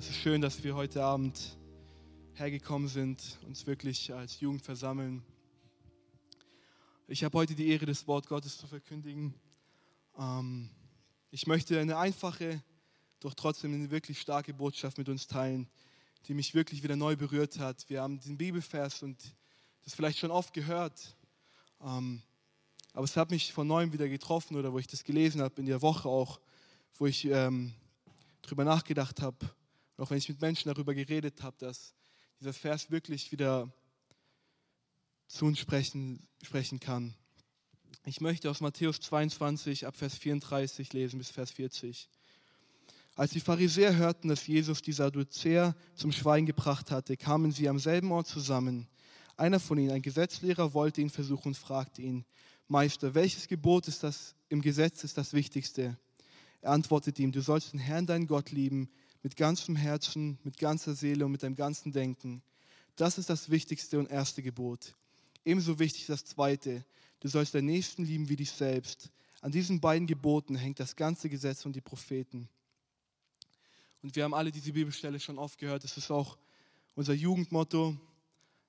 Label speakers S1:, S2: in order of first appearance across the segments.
S1: Es ist schön, dass wir heute Abend hergekommen sind, uns wirklich als Jugend versammeln. Ich habe heute die Ehre, das Wort Gottes zu verkündigen. Ähm, ich möchte eine einfache, doch trotzdem eine wirklich starke Botschaft mit uns teilen, die mich wirklich wieder neu berührt hat. Wir haben den Bibelvers und das vielleicht schon oft gehört, ähm, aber es hat mich von neuem wieder getroffen oder wo ich das gelesen habe in der Woche auch, wo ich ähm, darüber nachgedacht habe, auch wenn ich mit Menschen darüber geredet habe, dass dieser Vers wirklich wieder zu uns sprechen, sprechen kann. Ich möchte aus Matthäus 22 ab Vers 34 lesen bis Vers 40. Als die Pharisäer hörten, dass Jesus die Sadduzäer zum Schweigen gebracht hatte, kamen sie am selben Ort zusammen. Einer von ihnen, ein Gesetzlehrer, wollte ihn versuchen und fragte ihn, Meister, welches Gebot ist das im Gesetz ist das Wichtigste? Er antwortete ihm, du sollst den Herrn, deinen Gott lieben, mit ganzem Herzen, mit ganzer Seele und mit deinem ganzen Denken. Das ist das wichtigste und erste Gebot. Ebenso wichtig das zweite, du sollst deinen Nächsten lieben wie dich selbst. An diesen beiden Geboten hängt das ganze Gesetz und die Propheten. Und wir haben alle diese Bibelstelle schon oft gehört. Das ist auch unser Jugendmotto.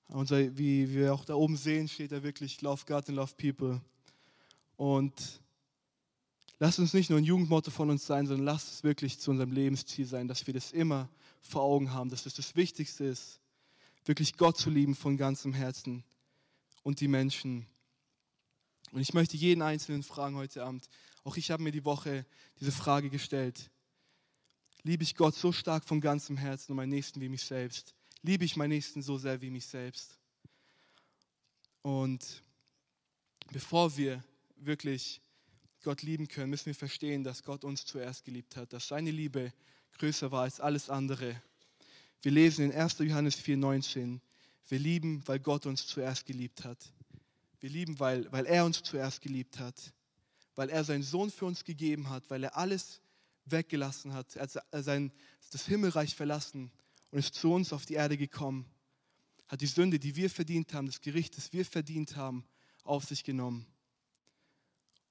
S1: Unser, wie wir auch da oben sehen, steht da wirklich Love God and Love People. Und Lass uns nicht nur ein Jugendmotto von uns sein, sondern lass es wirklich zu unserem Lebensziel sein, dass wir das immer vor Augen haben, dass es das Wichtigste ist, wirklich Gott zu lieben von ganzem Herzen und die Menschen. Und ich möchte jeden Einzelnen fragen heute Abend, auch ich habe mir die Woche diese Frage gestellt. Liebe ich Gott so stark von ganzem Herzen und meinen Nächsten wie mich selbst? Liebe ich meinen Nächsten so sehr wie mich selbst? Und bevor wir wirklich Gott lieben können, müssen wir verstehen, dass Gott uns zuerst geliebt hat, dass seine Liebe größer war als alles andere. Wir lesen in 1. Johannes 4,19, wir lieben, weil Gott uns zuerst geliebt hat. Wir lieben, weil, weil er uns zuerst geliebt hat, weil er seinen Sohn für uns gegeben hat, weil er alles weggelassen hat. Er hat sein, das Himmelreich verlassen und ist zu uns auf die Erde gekommen, hat die Sünde, die wir verdient haben, das Gericht, das wir verdient haben, auf sich genommen.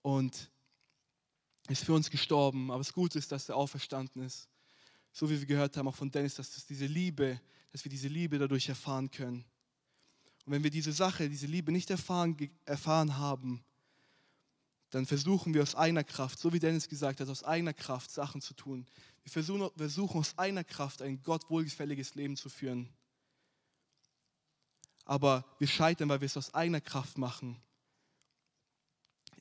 S1: Und ist für uns gestorben, aber das Gute ist, dass er auferstanden ist. So wie wir gehört haben, auch von Dennis, dass das diese Liebe, dass wir diese Liebe dadurch erfahren können. Und wenn wir diese Sache, diese Liebe nicht erfahren, erfahren haben, dann versuchen wir aus eigener Kraft, so wie Dennis gesagt hat, aus eigener Kraft Sachen zu tun. Wir versuchen, versuchen aus eigener Kraft ein Gott wohlgefälliges Leben zu führen. Aber wir scheitern, weil wir es aus eigener Kraft machen.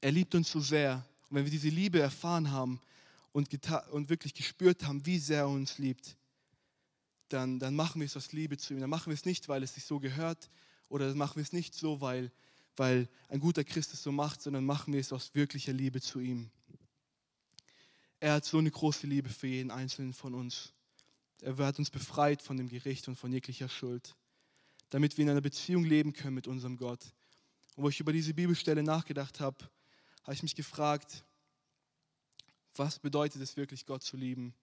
S1: Er liebt uns so sehr, und wenn wir diese Liebe erfahren haben und, und wirklich gespürt haben, wie sehr er uns liebt, dann, dann machen wir es aus Liebe zu ihm. Dann machen wir es nicht, weil es sich so gehört oder machen wir es nicht so, weil, weil ein guter Christ es so macht, sondern machen wir es aus wirklicher Liebe zu ihm. Er hat so eine große Liebe für jeden Einzelnen von uns. Er hat uns befreit von dem Gericht und von jeglicher Schuld, damit wir in einer Beziehung leben können mit unserem Gott. Und wo ich über diese Bibelstelle nachgedacht habe, habe ich mich gefragt, was bedeutet es wirklich, Gott zu lieben?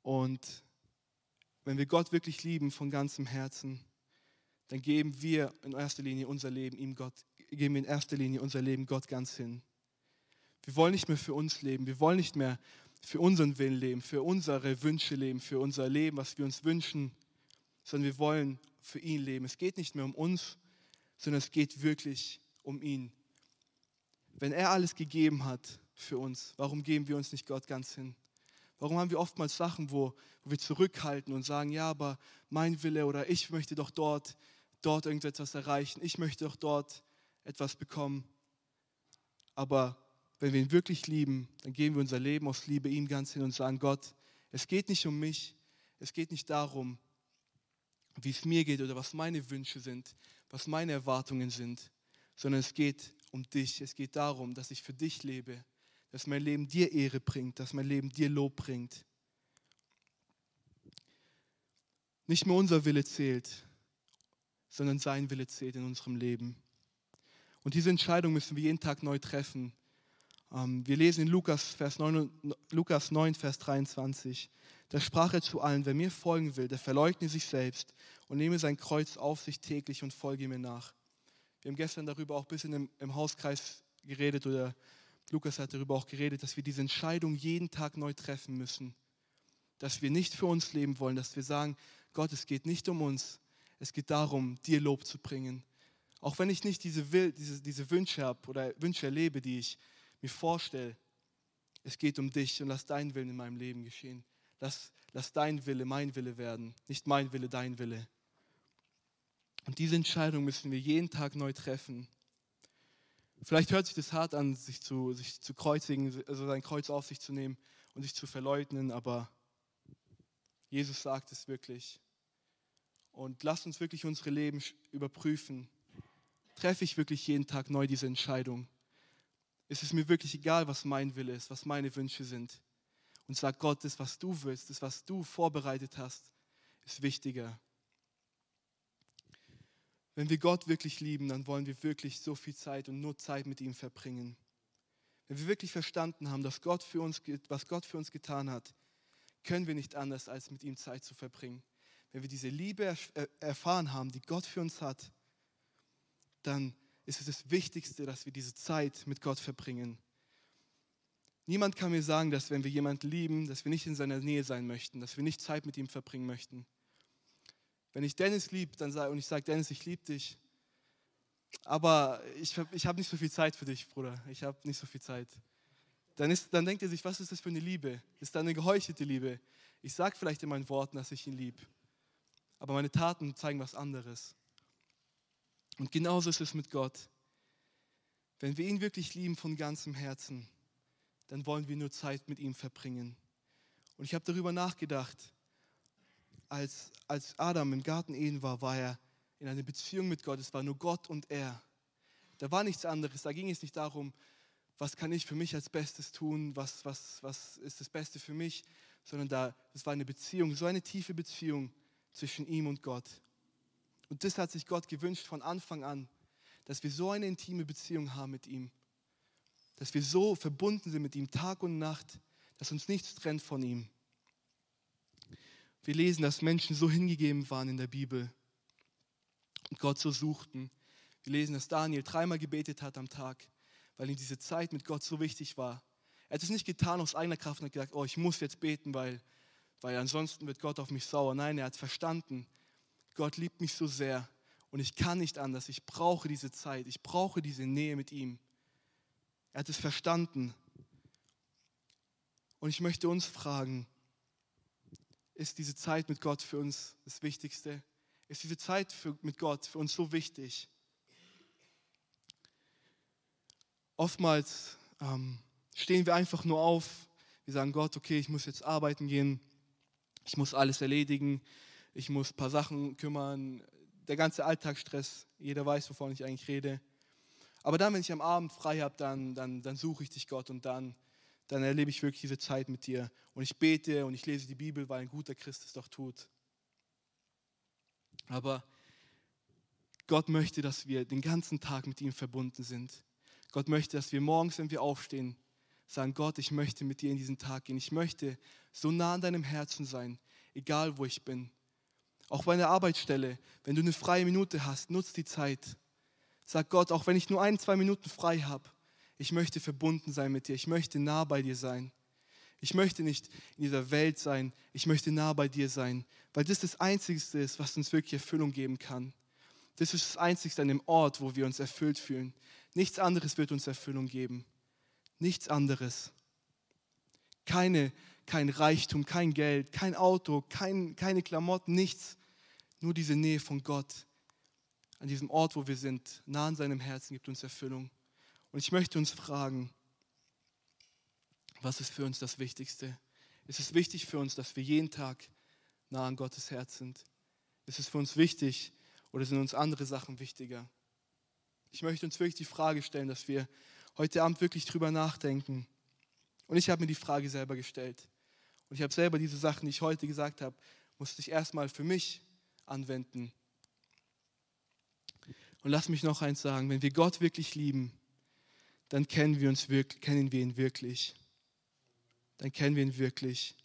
S1: Und wenn wir Gott wirklich lieben von ganzem Herzen, dann geben wir in erster Linie unser Leben ihm Gott, geben wir in erster Linie unser Leben Gott ganz hin. Wir wollen nicht mehr für uns leben, wir wollen nicht mehr für unseren Willen leben, für unsere Wünsche leben, für unser Leben, was wir uns wünschen, sondern wir wollen für ihn leben. Es geht nicht mehr um uns, sondern es geht wirklich um ihn. Wenn er alles gegeben hat für uns, warum geben wir uns nicht Gott ganz hin? Warum haben wir oftmals Sachen, wo, wo wir zurückhalten und sagen, ja, aber mein Wille oder ich möchte doch dort, dort irgendetwas erreichen, ich möchte doch dort etwas bekommen. Aber wenn wir ihn wirklich lieben, dann geben wir unser Leben aus Liebe ihm ganz hin und sagen, Gott, es geht nicht um mich, es geht nicht darum, wie es mir geht oder was meine Wünsche sind, was meine Erwartungen sind, sondern es geht um dich. Es geht darum, dass ich für dich lebe, dass mein Leben dir Ehre bringt, dass mein Leben dir Lob bringt. Nicht mehr unser Wille zählt, sondern sein Wille zählt in unserem Leben. Und diese Entscheidung müssen wir jeden Tag neu treffen. Ähm, wir lesen in Lukas, Vers 9, Lukas 9, Vers 23. Da sprach er zu allen, wer mir folgen will, der verleugne sich selbst und nehme sein Kreuz auf sich täglich und folge mir nach. Wir haben gestern darüber auch ein bisschen im, im Hauskreis geredet oder Lukas hat darüber auch geredet, dass wir diese Entscheidung jeden Tag neu treffen müssen. dass wir nicht für uns leben wollen, dass wir sagen, Gott, es geht nicht um uns, es geht darum, dir Lob zu bringen. Auch wenn ich nicht diese, diese, diese Wünsche habe oder Wünsche erlebe, die ich mir vorstelle, es geht um dich und lass dein Willen in meinem Leben geschehen. Lass, lass dein Wille mein Wille werden, nicht mein Wille dein Wille. Und diese Entscheidung müssen wir jeden Tag neu treffen. Vielleicht hört sich das hart an, sich zu, sich zu kreuzigen, also sein Kreuz auf sich zu nehmen und sich zu verleugnen, aber Jesus sagt es wirklich. Und lasst uns wirklich unsere Leben überprüfen. Treffe ich wirklich jeden Tag neu diese Entscheidung? Ist es mir wirklich egal, was mein Wille ist, was meine Wünsche sind? Und sag Gott, das, was du willst, das, was du vorbereitet hast, ist wichtiger. Wenn wir Gott wirklich lieben, dann wollen wir wirklich so viel Zeit und nur Zeit mit ihm verbringen. Wenn wir wirklich verstanden haben, dass Gott für uns, was Gott für uns getan hat, können wir nicht anders, als mit ihm Zeit zu verbringen. Wenn wir diese Liebe erfahren haben, die Gott für uns hat, dann ist es das Wichtigste, dass wir diese Zeit mit Gott verbringen. Niemand kann mir sagen, dass wenn wir jemanden lieben, dass wir nicht in seiner Nähe sein möchten, dass wir nicht Zeit mit ihm verbringen möchten. Wenn ich Dennis liebe dann sag, und ich sage, Dennis, ich liebe dich, aber ich, ich habe nicht so viel Zeit für dich, Bruder. Ich habe nicht so viel Zeit. Dann, ist, dann denkt er sich, was ist das für eine Liebe? Ist da eine geheuchelte Liebe? Ich sage vielleicht in meinen Worten, dass ich ihn liebe, aber meine Taten zeigen was anderes. Und genauso ist es mit Gott. Wenn wir ihn wirklich lieben von ganzem Herzen, dann wollen wir nur Zeit mit ihm verbringen. Und ich habe darüber nachgedacht, als, als Adam im Garten Eden war, war er in einer Beziehung mit Gott. Es war nur Gott und er. Da war nichts anderes. Da ging es nicht darum, was kann ich für mich als Bestes tun, was, was, was ist das Beste für mich, sondern da, es war eine Beziehung, so eine tiefe Beziehung zwischen ihm und Gott. Und das hat sich Gott gewünscht von Anfang an, dass wir so eine intime Beziehung haben mit ihm, dass wir so verbunden sind mit ihm Tag und Nacht, dass uns nichts trennt von ihm. Wir lesen, dass Menschen so hingegeben waren in der Bibel und Gott so suchten. Wir lesen, dass Daniel dreimal gebetet hat am Tag, weil ihm diese Zeit mit Gott so wichtig war. Er hat es nicht getan aus eigener Kraft und hat gesagt, oh, ich muss jetzt beten, weil, weil ansonsten wird Gott auf mich sauer. Nein, er hat verstanden, Gott liebt mich so sehr und ich kann nicht anders. Ich brauche diese Zeit, ich brauche diese Nähe mit ihm. Er hat es verstanden. Und ich möchte uns fragen, ist diese Zeit mit Gott für uns das Wichtigste? Ist diese Zeit für, mit Gott für uns so wichtig? Oftmals ähm, stehen wir einfach nur auf, wir sagen Gott, okay, ich muss jetzt arbeiten gehen, ich muss alles erledigen, ich muss ein paar Sachen kümmern, der ganze Alltagsstress, jeder weiß, wovon ich eigentlich rede. Aber dann, wenn ich am Abend frei habe, dann, dann, dann suche ich dich, Gott, und dann dann erlebe ich wirklich diese Zeit mit dir. Und ich bete und ich lese die Bibel, weil ein guter Christ es doch tut. Aber Gott möchte, dass wir den ganzen Tag mit ihm verbunden sind. Gott möchte, dass wir morgens, wenn wir aufstehen, sagen, Gott, ich möchte mit dir in diesen Tag gehen. Ich möchte so nah an deinem Herzen sein, egal wo ich bin. Auch bei der Arbeitsstelle, wenn du eine freie Minute hast, nutz die Zeit. Sag Gott, auch wenn ich nur ein, zwei Minuten frei habe, ich möchte verbunden sein mit dir. Ich möchte nah bei dir sein. Ich möchte nicht in dieser Welt sein. Ich möchte nah bei dir sein, weil das das Einzige ist, was uns wirklich Erfüllung geben kann. Das ist das Einzige an dem Ort, wo wir uns erfüllt fühlen. Nichts anderes wird uns Erfüllung geben. Nichts anderes. Keine, kein Reichtum, kein Geld, kein Auto, kein, keine Klamotten, nichts. Nur diese Nähe von Gott. An diesem Ort, wo wir sind, nah an seinem Herzen, gibt uns Erfüllung. Und ich möchte uns fragen, was ist für uns das Wichtigste? Ist es wichtig für uns, dass wir jeden Tag nah an Gottes Herz sind? Ist es für uns wichtig oder sind uns andere Sachen wichtiger? Ich möchte uns wirklich die Frage stellen, dass wir heute Abend wirklich drüber nachdenken. Und ich habe mir die Frage selber gestellt. Und ich habe selber diese Sachen, die ich heute gesagt habe, musste ich erstmal für mich anwenden. Und lass mich noch eins sagen, wenn wir Gott wirklich lieben, dann kennen wir, uns wirklich, kennen wir ihn wirklich. Dann kennen wir ihn wirklich.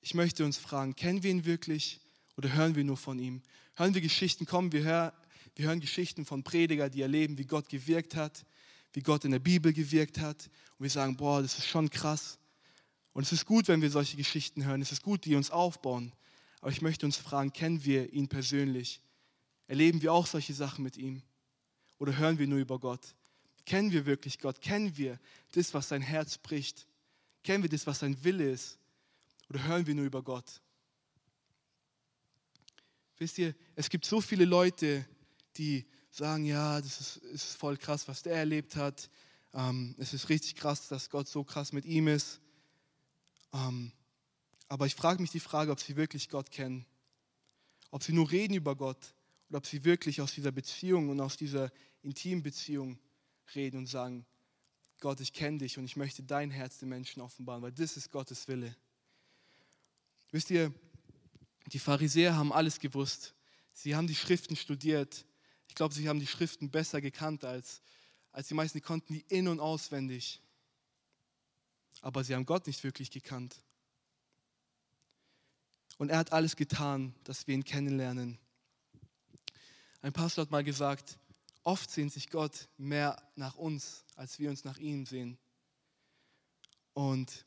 S1: Ich möchte uns fragen, kennen wir ihn wirklich oder hören wir nur von ihm? Hören wir Geschichten, kommen wir, hör, wir hören Geschichten von Prediger, die erleben, wie Gott gewirkt hat, wie Gott in der Bibel gewirkt hat und wir sagen, boah, das ist schon krass. Und es ist gut, wenn wir solche Geschichten hören. Es ist gut, die uns aufbauen. Aber ich möchte uns fragen, kennen wir ihn persönlich? Erleben wir auch solche Sachen mit ihm? Oder hören wir nur über Gott? Kennen wir wirklich Gott? Kennen wir das, was sein Herz bricht? Kennen wir das, was sein Wille ist? Oder hören wir nur über Gott? Wisst ihr, es gibt so viele Leute, die sagen, ja, das ist, ist voll krass, was der erlebt hat. Ähm, es ist richtig krass, dass Gott so krass mit ihm ist. Ähm, aber ich frage mich die Frage, ob sie wirklich Gott kennen. Ob sie nur reden über Gott oder ob sie wirklich aus dieser Beziehung und aus dieser intimen Beziehung reden und sagen, Gott, ich kenne dich und ich möchte dein Herz den Menschen offenbaren, weil das ist Gottes Wille. Wisst ihr, die Pharisäer haben alles gewusst. Sie haben die Schriften studiert. Ich glaube, sie haben die Schriften besser gekannt als, als die meisten. Die konnten die in- und auswendig. Aber sie haben Gott nicht wirklich gekannt. Und er hat alles getan, dass wir ihn kennenlernen. Ein Pastor hat mal gesagt, oft sehnt sich Gott mehr nach uns, als wir uns nach ihm sehen. Und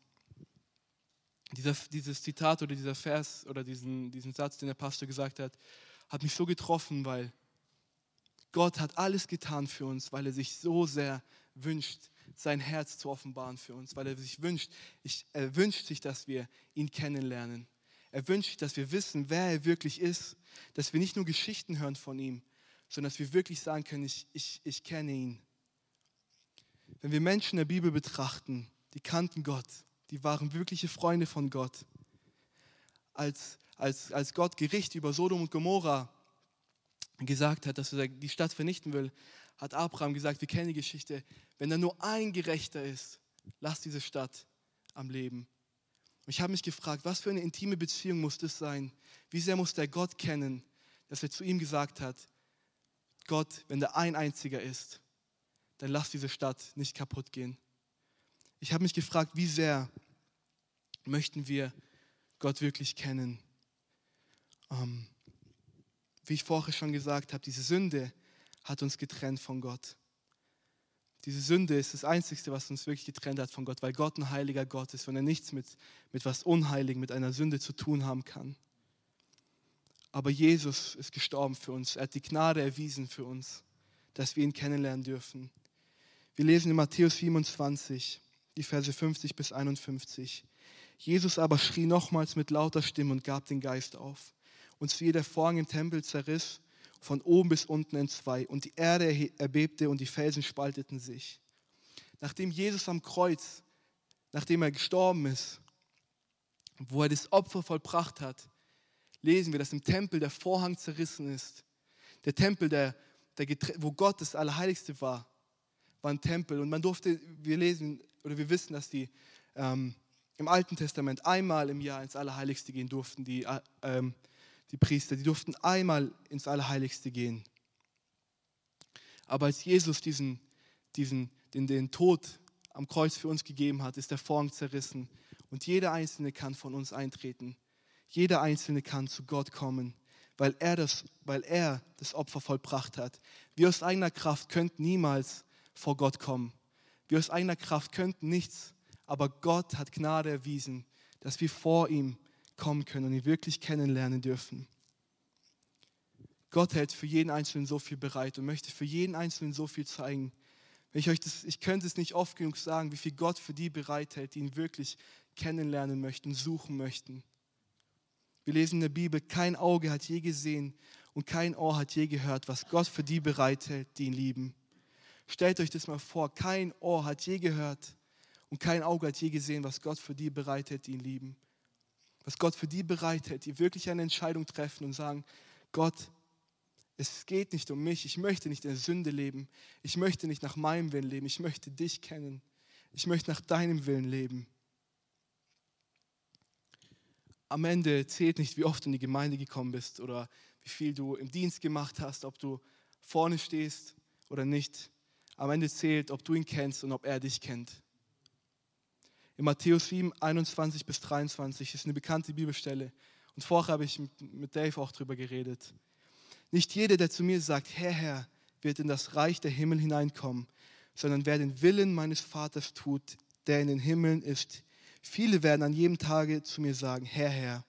S1: dieser, dieses Zitat oder dieser Vers oder diesen, diesen Satz, den der Pastor gesagt hat, hat mich so getroffen, weil Gott hat alles getan für uns, weil er sich so sehr wünscht, sein Herz zu offenbaren für uns, weil er sich wünscht, ich, er wünscht sich, dass wir ihn kennenlernen. Er wünscht sich, dass wir wissen, wer er wirklich ist, dass wir nicht nur Geschichten hören von ihm, sondern dass wir wirklich sagen können, ich, ich, ich kenne ihn. Wenn wir Menschen der Bibel betrachten, die kannten Gott, die waren wirkliche Freunde von Gott. Als, als, als Gott Gericht über Sodom und Gomorra gesagt hat, dass er die Stadt vernichten will, hat Abraham gesagt, wir kennen die Geschichte, wenn da nur ein Gerechter ist, lass diese Stadt am Leben. Und ich habe mich gefragt, was für eine intime Beziehung muss das sein? Wie sehr muss der Gott kennen, dass er zu ihm gesagt hat, Gott, wenn da ein einziger ist, dann lass diese Stadt nicht kaputt gehen. Ich habe mich gefragt, wie sehr möchten wir Gott wirklich kennen? Ähm, wie ich vorher schon gesagt habe, diese Sünde hat uns getrennt von Gott. Diese Sünde ist das Einzige, was uns wirklich getrennt hat von Gott, weil Gott ein heiliger Gott ist und er nichts mit, mit was Unheiligen, mit einer Sünde zu tun haben kann. Aber Jesus ist gestorben für uns. Er hat die Gnade erwiesen für uns, dass wir ihn kennenlernen dürfen. Wir lesen in Matthäus 27, die Verse 50 bis 51. Jesus aber schrie nochmals mit lauter Stimme und gab den Geist auf. Und siehe, der Vorhang im Tempel zerriss von oben bis unten in zwei und die Erde erbebte und die Felsen spalteten sich. Nachdem Jesus am Kreuz, nachdem er gestorben ist, wo er das Opfer vollbracht hat, lesen wir, dass im Tempel der Vorhang zerrissen ist. Der Tempel, der, der wo Gott das Allerheiligste war, war ein Tempel. Und man durfte, wir lesen oder wir wissen, dass die ähm, im Alten Testament einmal im Jahr ins Allerheiligste gehen durften, die äh, ähm, die Priester, die durften einmal ins Allerheiligste gehen. Aber als Jesus diesen, diesen, den, den Tod am Kreuz für uns gegeben hat, ist der Vorhang zerrissen. Und jeder Einzelne kann von uns eintreten. Jeder Einzelne kann zu Gott kommen, weil er das, weil er das Opfer vollbracht hat. Wir aus eigener Kraft könnten niemals vor Gott kommen. Wir aus eigener Kraft könnten nichts, aber Gott hat Gnade erwiesen, dass wir vor ihm kommen können und ihn wirklich kennenlernen dürfen. Gott hält für jeden Einzelnen so viel bereit und möchte für jeden Einzelnen so viel zeigen. Ich, euch das, ich könnte es nicht oft genug sagen, wie viel Gott für die bereithält, die ihn wirklich kennenlernen möchten, suchen möchten. Wir lesen in der Bibel, kein Auge hat je gesehen und kein Ohr hat je gehört, was Gott für die bereithält, die ihn lieben. Stellt euch das mal vor, kein Ohr hat je gehört und kein Auge hat je gesehen, was Gott für die bereithält, die ihn lieben was Gott für die bereitet, die wirklich eine Entscheidung treffen und sagen, Gott, es geht nicht um mich, ich möchte nicht in Sünde leben, ich möchte nicht nach meinem Willen leben, ich möchte dich kennen, ich möchte nach deinem Willen leben. Am Ende zählt nicht, wie oft du in die Gemeinde gekommen bist oder wie viel du im Dienst gemacht hast, ob du vorne stehst oder nicht. Am Ende zählt, ob du ihn kennst und ob er dich kennt. In Matthäus 7, 21 bis 23 ist eine bekannte Bibelstelle. Und vorher habe ich mit Dave auch drüber geredet. Nicht jeder, der zu mir sagt, Herr, Herr, wird in das Reich der Himmel hineinkommen, sondern wer den Willen meines Vaters tut, der in den Himmeln ist. Viele werden an jedem Tage zu mir sagen, Herr, Herr,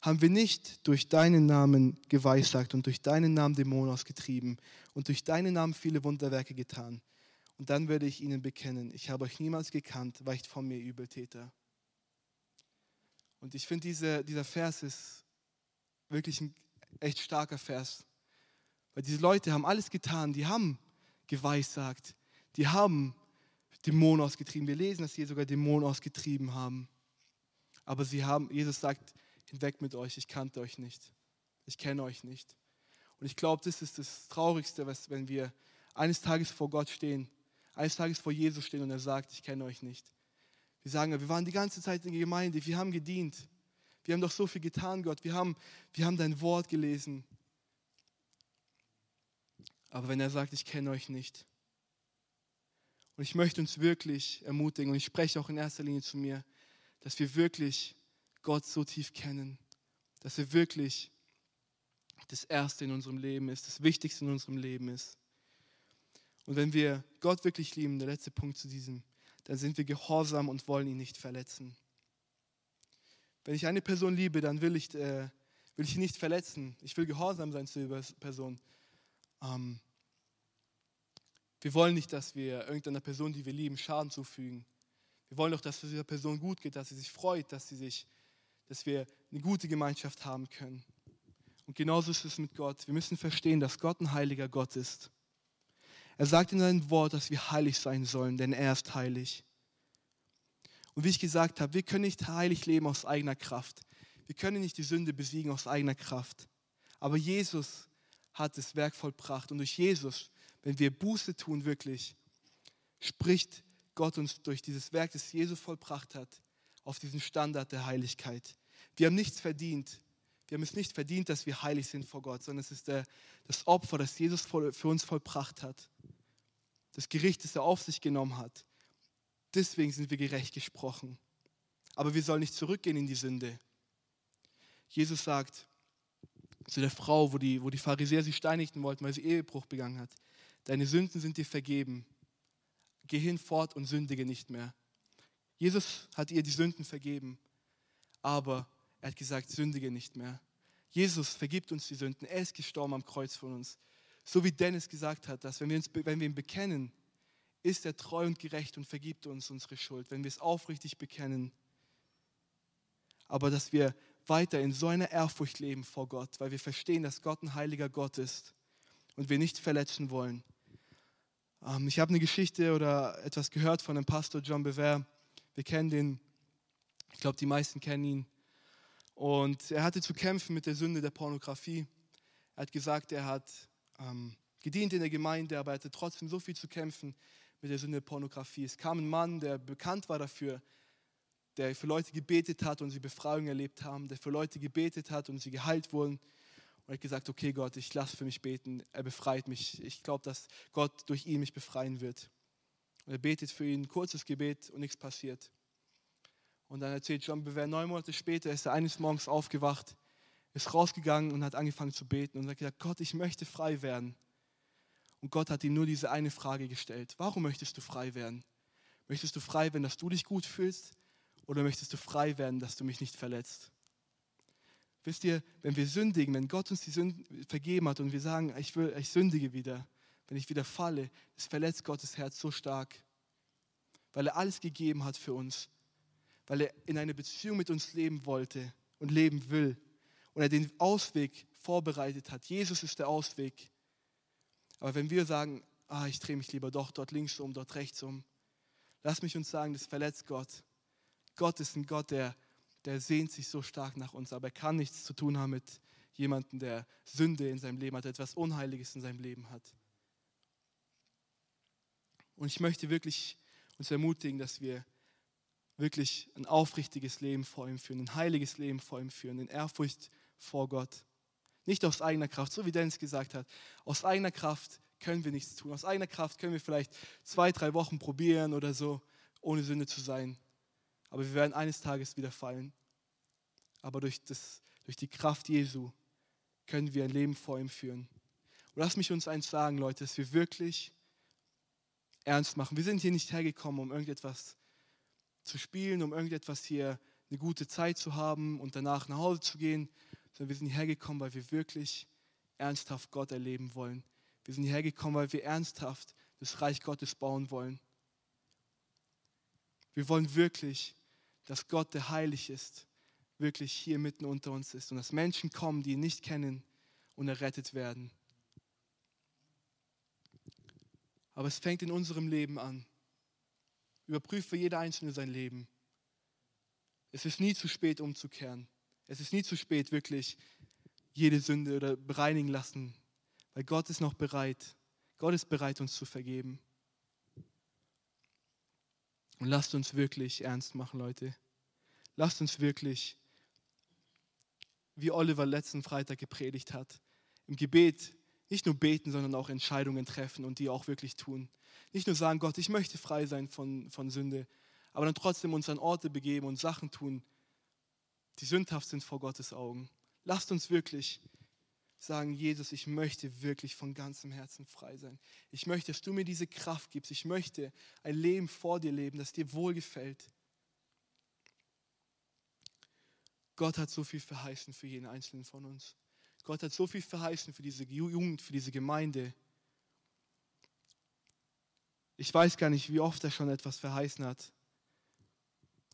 S1: haben wir nicht durch deinen Namen geweissagt und durch deinen Namen Dämonen ausgetrieben und durch deinen Namen viele Wunderwerke getan. Und dann werde ich ihnen bekennen, ich habe euch niemals gekannt, weicht von mir Übeltäter. Und ich finde, diese, dieser Vers ist wirklich ein echt starker Vers. Weil diese Leute haben alles getan, die haben geweissagt, die haben Dämonen ausgetrieben. Wir lesen, dass sie sogar Dämonen ausgetrieben haben. Aber sie haben, Jesus sagt, hinweg mit euch, ich kannte euch nicht. Ich kenne euch nicht. Und ich glaube, das ist das Traurigste, was, wenn wir eines Tages vor Gott stehen, eines Tages vor Jesus stehen und er sagt, ich kenne euch nicht. Wir sagen, wir waren die ganze Zeit in der Gemeinde, wir haben gedient. Wir haben doch so viel getan, Gott. Wir haben, wir haben dein Wort gelesen. Aber wenn er sagt, ich kenne euch nicht. Und ich möchte uns wirklich ermutigen, und ich spreche auch in erster Linie zu mir, dass wir wirklich Gott so tief kennen, dass er wirklich das Erste in unserem Leben ist, das Wichtigste in unserem Leben ist. Und wenn wir Gott wirklich lieben, der letzte Punkt zu diesem, dann sind wir gehorsam und wollen ihn nicht verletzen. Wenn ich eine Person liebe, dann will ich, äh, will ich ihn nicht verletzen. Ich will gehorsam sein zu dieser Person. Ähm, wir wollen nicht, dass wir irgendeiner Person, die wir lieben, Schaden zufügen. Wir wollen doch, dass es dieser Person gut geht, dass sie sich freut, dass, sie sich, dass wir eine gute Gemeinschaft haben können. Und genauso ist es mit Gott. Wir müssen verstehen, dass Gott ein heiliger Gott ist. Er sagt in seinem Wort, dass wir heilig sein sollen, denn er ist heilig. Und wie ich gesagt habe, wir können nicht heilig leben aus eigener Kraft. Wir können nicht die Sünde besiegen aus eigener Kraft. Aber Jesus hat das Werk vollbracht. Und durch Jesus, wenn wir Buße tun, wirklich, spricht Gott uns durch dieses Werk, das Jesus vollbracht hat, auf diesen Standard der Heiligkeit. Wir haben nichts verdient. Wir haben es nicht verdient, dass wir heilig sind vor Gott, sondern es ist der, das Opfer, das Jesus für uns vollbracht hat. Das Gericht, das er auf sich genommen hat. Deswegen sind wir gerecht gesprochen. Aber wir sollen nicht zurückgehen in die Sünde. Jesus sagt zu der Frau, wo die, wo die Pharisäer sie steinigten wollten, weil sie Ehebruch begangen hat, deine Sünden sind dir vergeben. Geh hinfort und sündige nicht mehr. Jesus hat ihr die Sünden vergeben, aber er hat gesagt, sündige nicht mehr. Jesus vergibt uns die Sünden. Er ist gestorben am Kreuz von uns. So wie Dennis gesagt hat, dass wenn wir, uns, wenn wir ihn bekennen, ist er treu und gerecht und vergibt uns unsere Schuld, wenn wir es aufrichtig bekennen. Aber dass wir weiter in so einer Ehrfurcht leben vor Gott, weil wir verstehen, dass Gott ein heiliger Gott ist und wir nicht verletzen wollen. Ähm, ich habe eine Geschichte oder etwas gehört von dem Pastor John Bever. Wir kennen den, ich glaube, die meisten kennen ihn. Und er hatte zu kämpfen mit der Sünde der Pornografie. Er hat gesagt, er hat ähm, gedient in der Gemeinde, aber er hatte trotzdem so viel zu kämpfen mit der Sünde Pornografie. Es kam ein Mann, der bekannt war dafür, der für Leute gebetet hat und sie Befreiung erlebt haben, der für Leute gebetet hat und sie geheilt wurden. Und er hat gesagt, okay Gott, ich lasse für mich beten, er befreit mich. Ich glaube, dass Gott durch ihn mich befreien wird. Und er betet für ihn, kurzes Gebet und nichts passiert. Und dann erzählt John Bever, neun Monate später ist er eines Morgens aufgewacht, ist rausgegangen und hat angefangen zu beten und hat gesagt, Gott, ich möchte frei werden. Und Gott hat ihm nur diese eine Frage gestellt. Warum möchtest du frei werden? Möchtest du frei werden, dass du dich gut fühlst? Oder möchtest du frei werden, dass du mich nicht verletzt? Wisst ihr, wenn wir sündigen, wenn Gott uns die Sünden vergeben hat und wir sagen, ich, will, ich sündige wieder, wenn ich wieder falle, es verletzt Gottes Herz so stark, weil er alles gegeben hat für uns, weil er in eine Beziehung mit uns leben wollte und leben will und er den Ausweg vorbereitet hat. Jesus ist der Ausweg. Aber wenn wir sagen, ah, ich drehe mich lieber doch dort links um, dort rechts um, lass mich uns sagen, das verletzt Gott. Gott ist ein Gott, der, der sehnt sich so stark nach uns, aber er kann nichts zu tun haben mit jemandem, der Sünde in seinem Leben hat, etwas Unheiliges in seinem Leben hat. Und ich möchte wirklich uns ermutigen, dass wir wirklich ein aufrichtiges Leben vor ihm führen, ein heiliges Leben vor ihm führen, in Ehrfurcht vor Gott. Nicht aus eigener Kraft, so wie Dennis gesagt hat. Aus eigener Kraft können wir nichts tun. Aus eigener Kraft können wir vielleicht zwei, drei Wochen probieren oder so, ohne Sünde zu sein. Aber wir werden eines Tages wieder fallen. Aber durch, das, durch die Kraft Jesu können wir ein Leben vor ihm führen. Und lass mich uns eins sagen, Leute, dass wir wirklich ernst machen. Wir sind hier nicht hergekommen, um irgendetwas zu spielen, um irgendetwas hier eine gute Zeit zu haben und danach nach Hause zu gehen, sondern wir sind hierher gekommen, weil wir wirklich ernsthaft Gott erleben wollen. Wir sind hierher gekommen, weil wir ernsthaft das Reich Gottes bauen wollen. Wir wollen wirklich, dass Gott, der heilig ist, wirklich hier mitten unter uns ist und dass Menschen kommen, die ihn nicht kennen und errettet werden. Aber es fängt in unserem Leben an. Überprüfe jeder Einzelne sein Leben. Es ist nie zu spät, umzukehren. Es ist nie zu spät, wirklich jede Sünde oder bereinigen lassen, weil Gott ist noch bereit. Gott ist bereit, uns zu vergeben. Und lasst uns wirklich ernst machen, Leute. Lasst uns wirklich, wie Oliver letzten Freitag gepredigt hat, im Gebet nicht nur beten, sondern auch Entscheidungen treffen und die auch wirklich tun. Nicht nur sagen, Gott, ich möchte frei sein von, von Sünde, aber dann trotzdem uns an Orte begeben und Sachen tun, die sündhaft sind vor Gottes Augen. Lasst uns wirklich sagen, Jesus, ich möchte wirklich von ganzem Herzen frei sein. Ich möchte, dass du mir diese Kraft gibst. Ich möchte ein Leben vor dir leben, das dir wohlgefällt. Gott hat so viel verheißen für jeden Einzelnen von uns. Gott hat so viel verheißen für diese Jugend, für diese Gemeinde. Ich weiß gar nicht, wie oft er schon etwas verheißen hat.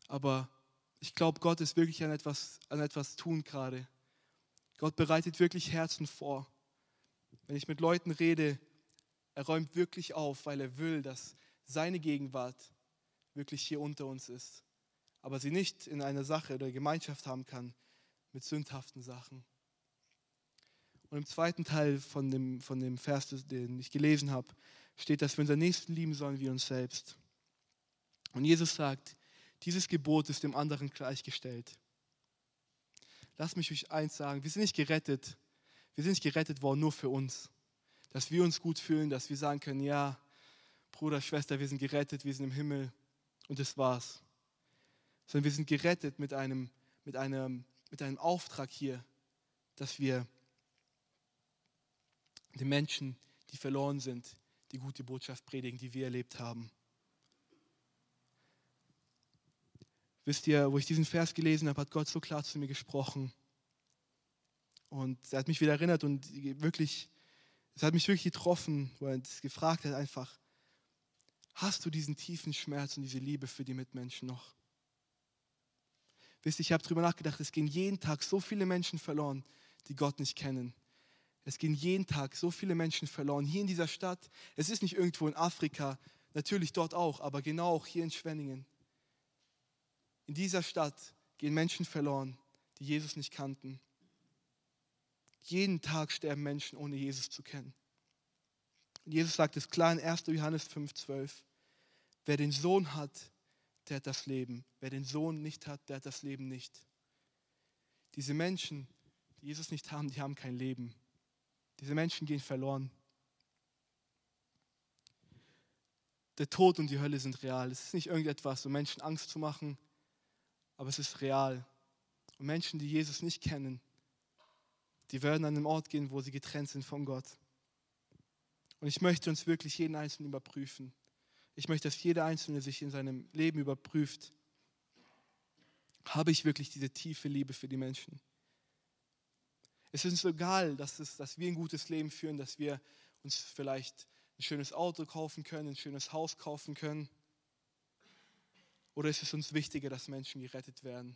S1: Aber ich glaube, Gott ist wirklich an etwas, an etwas tun gerade. Gott bereitet wirklich Herzen vor. Wenn ich mit Leuten rede, er räumt wirklich auf, weil er will, dass seine Gegenwart wirklich hier unter uns ist. Aber sie nicht in einer Sache oder Gemeinschaft haben kann mit sündhaften Sachen. Und im zweiten Teil von dem, von dem Vers, den ich gelesen habe, steht, dass wir unseren Nächsten lieben sollen wie uns selbst. Und Jesus sagt, dieses Gebot ist dem anderen gleichgestellt. Lass mich euch eins sagen, wir sind nicht gerettet. Wir sind nicht gerettet worden nur für uns. Dass wir uns gut fühlen, dass wir sagen können, ja, Bruder, Schwester, wir sind gerettet, wir sind im Himmel und das war's. Sondern wir sind gerettet mit einem, mit einem, mit einem Auftrag hier, dass wir den Menschen, die verloren sind, die gute Botschaft predigen, die wir erlebt haben. Wisst ihr, wo ich diesen Vers gelesen habe, hat Gott so klar zu mir gesprochen. Und er hat mich wieder erinnert und wirklich, es hat mich wirklich getroffen, wo er es gefragt hat einfach, hast du diesen tiefen Schmerz und diese Liebe für die Mitmenschen noch? Wisst ihr, ich habe darüber nachgedacht, es gehen jeden Tag so viele Menschen verloren, die Gott nicht kennen. Es gehen jeden Tag so viele Menschen verloren. Hier in dieser Stadt, es ist nicht irgendwo in Afrika, natürlich dort auch, aber genau auch hier in Schwenningen. In dieser Stadt gehen Menschen verloren, die Jesus nicht kannten. Jeden Tag sterben Menschen, ohne Jesus zu kennen. Und Jesus sagt es klar in 1. Johannes 5,12. Wer den Sohn hat, der hat das Leben. Wer den Sohn nicht hat, der hat das Leben nicht. Diese Menschen, die Jesus nicht haben, die haben kein Leben. Diese Menschen gehen verloren. Der Tod und die Hölle sind real. Es ist nicht irgendetwas, um Menschen Angst zu machen, aber es ist real. Und Menschen, die Jesus nicht kennen, die werden an den Ort gehen, wo sie getrennt sind von Gott. Und ich möchte uns wirklich jeden Einzelnen überprüfen. Ich möchte, dass jeder Einzelne sich in seinem Leben überprüft. Habe ich wirklich diese tiefe Liebe für die Menschen? Es ist uns egal, dass, es, dass wir ein gutes Leben führen, dass wir uns vielleicht ein schönes Auto kaufen können, ein schönes Haus kaufen können. Oder ist es uns wichtiger, dass Menschen gerettet werden?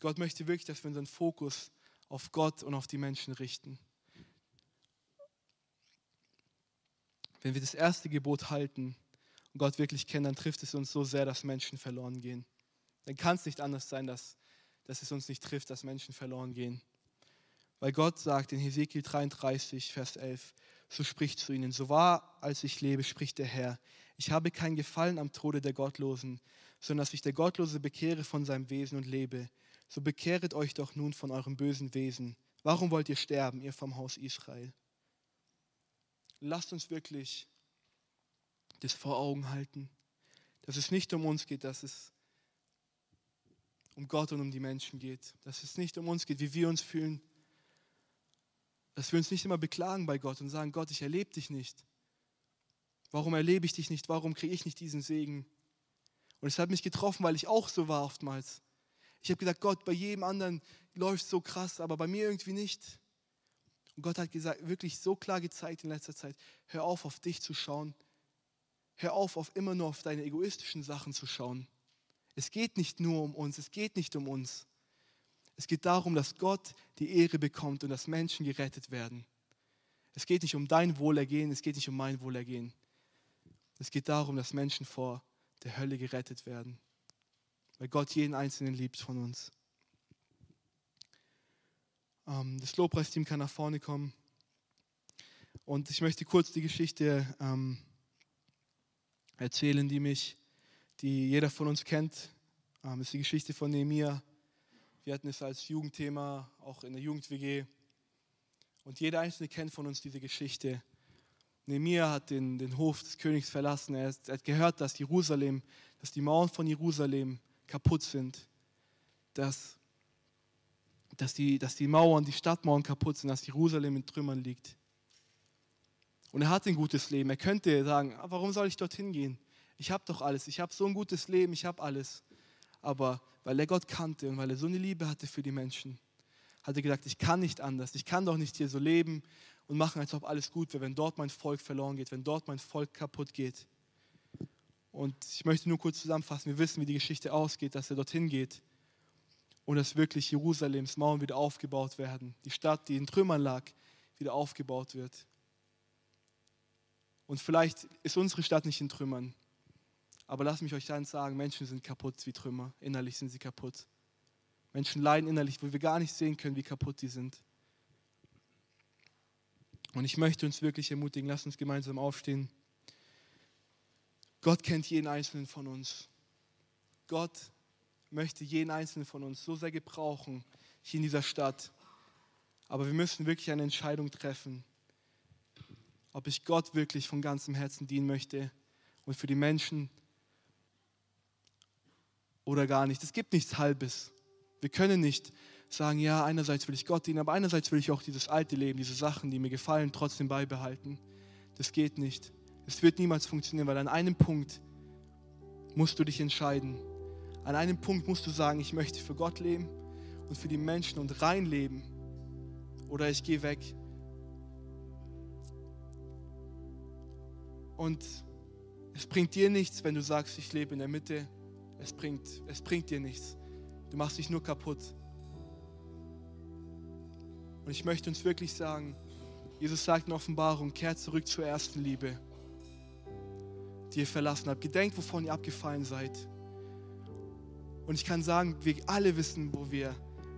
S1: Gott möchte wirklich, dass wir unseren Fokus auf Gott und auf die Menschen richten. Wenn wir das erste Gebot halten und Gott wirklich kennen, dann trifft es uns so sehr, dass Menschen verloren gehen. Dann kann es nicht anders sein, dass, dass es uns nicht trifft, dass Menschen verloren gehen. Weil Gott sagt in Hesekiel 33, Vers 11, so spricht zu ihnen, so wahr als ich lebe, spricht der Herr, ich habe kein Gefallen am Tode der Gottlosen, sondern dass sich der Gottlose bekehre von seinem Wesen und lebe. So bekehret euch doch nun von eurem bösen Wesen. Warum wollt ihr sterben, ihr vom Haus Israel? Lasst uns wirklich das vor Augen halten, dass es nicht um uns geht, dass es um Gott und um die Menschen geht, dass es nicht um uns geht, wie wir uns fühlen, dass wir uns nicht immer beklagen bei Gott und sagen, Gott, ich erlebe dich nicht. Warum erlebe ich dich nicht? Warum kriege ich nicht diesen Segen? Und es hat mich getroffen, weil ich auch so war oftmals. Ich habe gesagt, Gott, bei jedem anderen läuft es so krass, aber bei mir irgendwie nicht. Und Gott hat gesagt, wirklich so klar gezeigt in letzter Zeit, hör auf, auf dich zu schauen. Hör auf, auf immer nur auf deine egoistischen Sachen zu schauen. Es geht nicht nur um uns, es geht nicht um uns. Es geht darum, dass Gott die Ehre bekommt und dass Menschen gerettet werden. Es geht nicht um dein Wohlergehen, es geht nicht um mein Wohlergehen. Es geht darum, dass Menschen vor der Hölle gerettet werden, weil Gott jeden Einzelnen liebt von uns. Ähm, das Lobpreisteam kann nach vorne kommen. Und ich möchte kurz die Geschichte ähm, erzählen, die mich, die jeder von uns kennt. Ähm, ist die Geschichte von Nehemiah. Wir hatten es als Jugendthema auch in der Jugend-WG. Und jeder Einzelne kennt von uns diese Geschichte. Nehemiah hat den, den Hof des Königs verlassen. Er, ist, er hat gehört, dass Jerusalem, dass die Mauern von Jerusalem kaputt sind. Dass, dass, die, dass die Mauern, die Stadtmauern kaputt sind, dass Jerusalem in Trümmern liegt. Und er hat ein gutes Leben. Er könnte sagen, ah, warum soll ich dorthin gehen? Ich habe doch alles. Ich habe so ein gutes Leben. Ich habe alles. Aber weil er Gott kannte und weil er so eine Liebe hatte für die Menschen, hat er gesagt, ich kann nicht anders. Ich kann doch nicht hier so leben und machen, als ob alles gut wäre, wenn dort mein Volk verloren geht, wenn dort mein Volk kaputt geht. Und ich möchte nur kurz zusammenfassen, wir wissen, wie die Geschichte ausgeht, dass er dorthin geht und dass wirklich Jerusalems Mauern wieder aufgebaut werden, die Stadt, die in Trümmern lag, wieder aufgebaut wird. Und vielleicht ist unsere Stadt nicht in Trümmern, aber lasst mich euch dann sagen, Menschen sind kaputt wie Trümmer, innerlich sind sie kaputt. Menschen leiden innerlich, wo wir gar nicht sehen können, wie kaputt die sind. Und ich möchte uns wirklich ermutigen, lasst uns gemeinsam aufstehen. Gott kennt jeden Einzelnen von uns. Gott möchte jeden Einzelnen von uns so sehr gebrauchen, hier in dieser Stadt. Aber wir müssen wirklich eine Entscheidung treffen, ob ich Gott wirklich von ganzem Herzen dienen möchte und für die Menschen oder gar nicht. Es gibt nichts Halbes. Wir können nicht sagen, ja, einerseits will ich Gott dienen, aber einerseits will ich auch dieses alte Leben, diese Sachen, die mir gefallen, trotzdem beibehalten. Das geht nicht. Es wird niemals funktionieren, weil an einem Punkt musst du dich entscheiden. An einem Punkt musst du sagen, ich möchte für Gott leben und für die Menschen und rein leben. Oder ich gehe weg. Und es bringt dir nichts, wenn du sagst, ich lebe in der Mitte. Es bringt, es bringt dir nichts. Du machst dich nur kaputt. Und ich möchte uns wirklich sagen, Jesus sagt in Offenbarung, kehrt zurück zur ersten Liebe, die ihr verlassen habt. Gedenkt, wovon ihr abgefallen seid. Und ich kann sagen, wir alle wissen, wo wir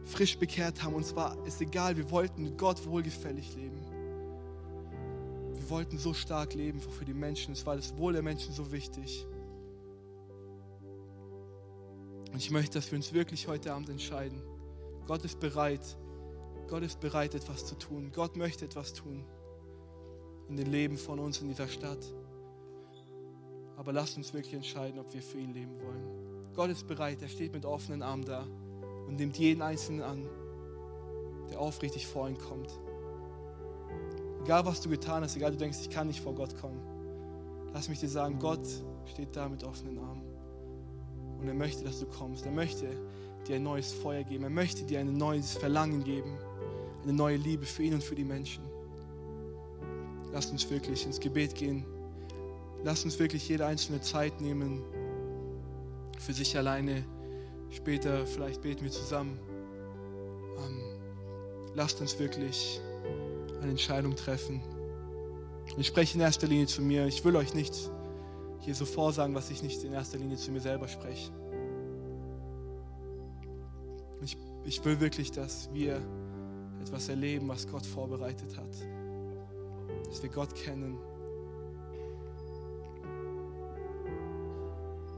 S1: frisch bekehrt haben. Und zwar ist egal, wir wollten Gott wohlgefällig leben. Wir wollten so stark leben für die Menschen. Es war das Wohl der Menschen so wichtig. Und ich möchte, dass wir uns wirklich heute Abend entscheiden. Gott ist bereit, Gott ist bereit, etwas zu tun. Gott möchte etwas tun in dem Leben von uns in dieser Stadt. Aber lasst uns wirklich entscheiden, ob wir für ihn leben wollen. Gott ist bereit, er steht mit offenen Armen da und nimmt jeden Einzelnen an, der aufrichtig vor ihn kommt. Egal was du getan hast, egal du denkst, ich kann nicht vor Gott kommen. Lass mich dir sagen, Gott steht da mit offenen Armen. Und er möchte, dass du kommst. Er möchte dir ein neues Feuer geben. Er möchte dir ein neues Verlangen geben eine neue Liebe für ihn und für die Menschen. Lasst uns wirklich ins Gebet gehen. Lasst uns wirklich jede einzelne Zeit nehmen für sich alleine. Später vielleicht beten wir zusammen. Ähm, lasst uns wirklich eine Entscheidung treffen. ich spreche in erster Linie zu mir. Ich will euch nicht hier so vorsagen, was ich nicht in erster Linie zu mir selber spreche. Ich, ich will wirklich, dass wir etwas erleben, was Gott vorbereitet hat. Dass wir Gott kennen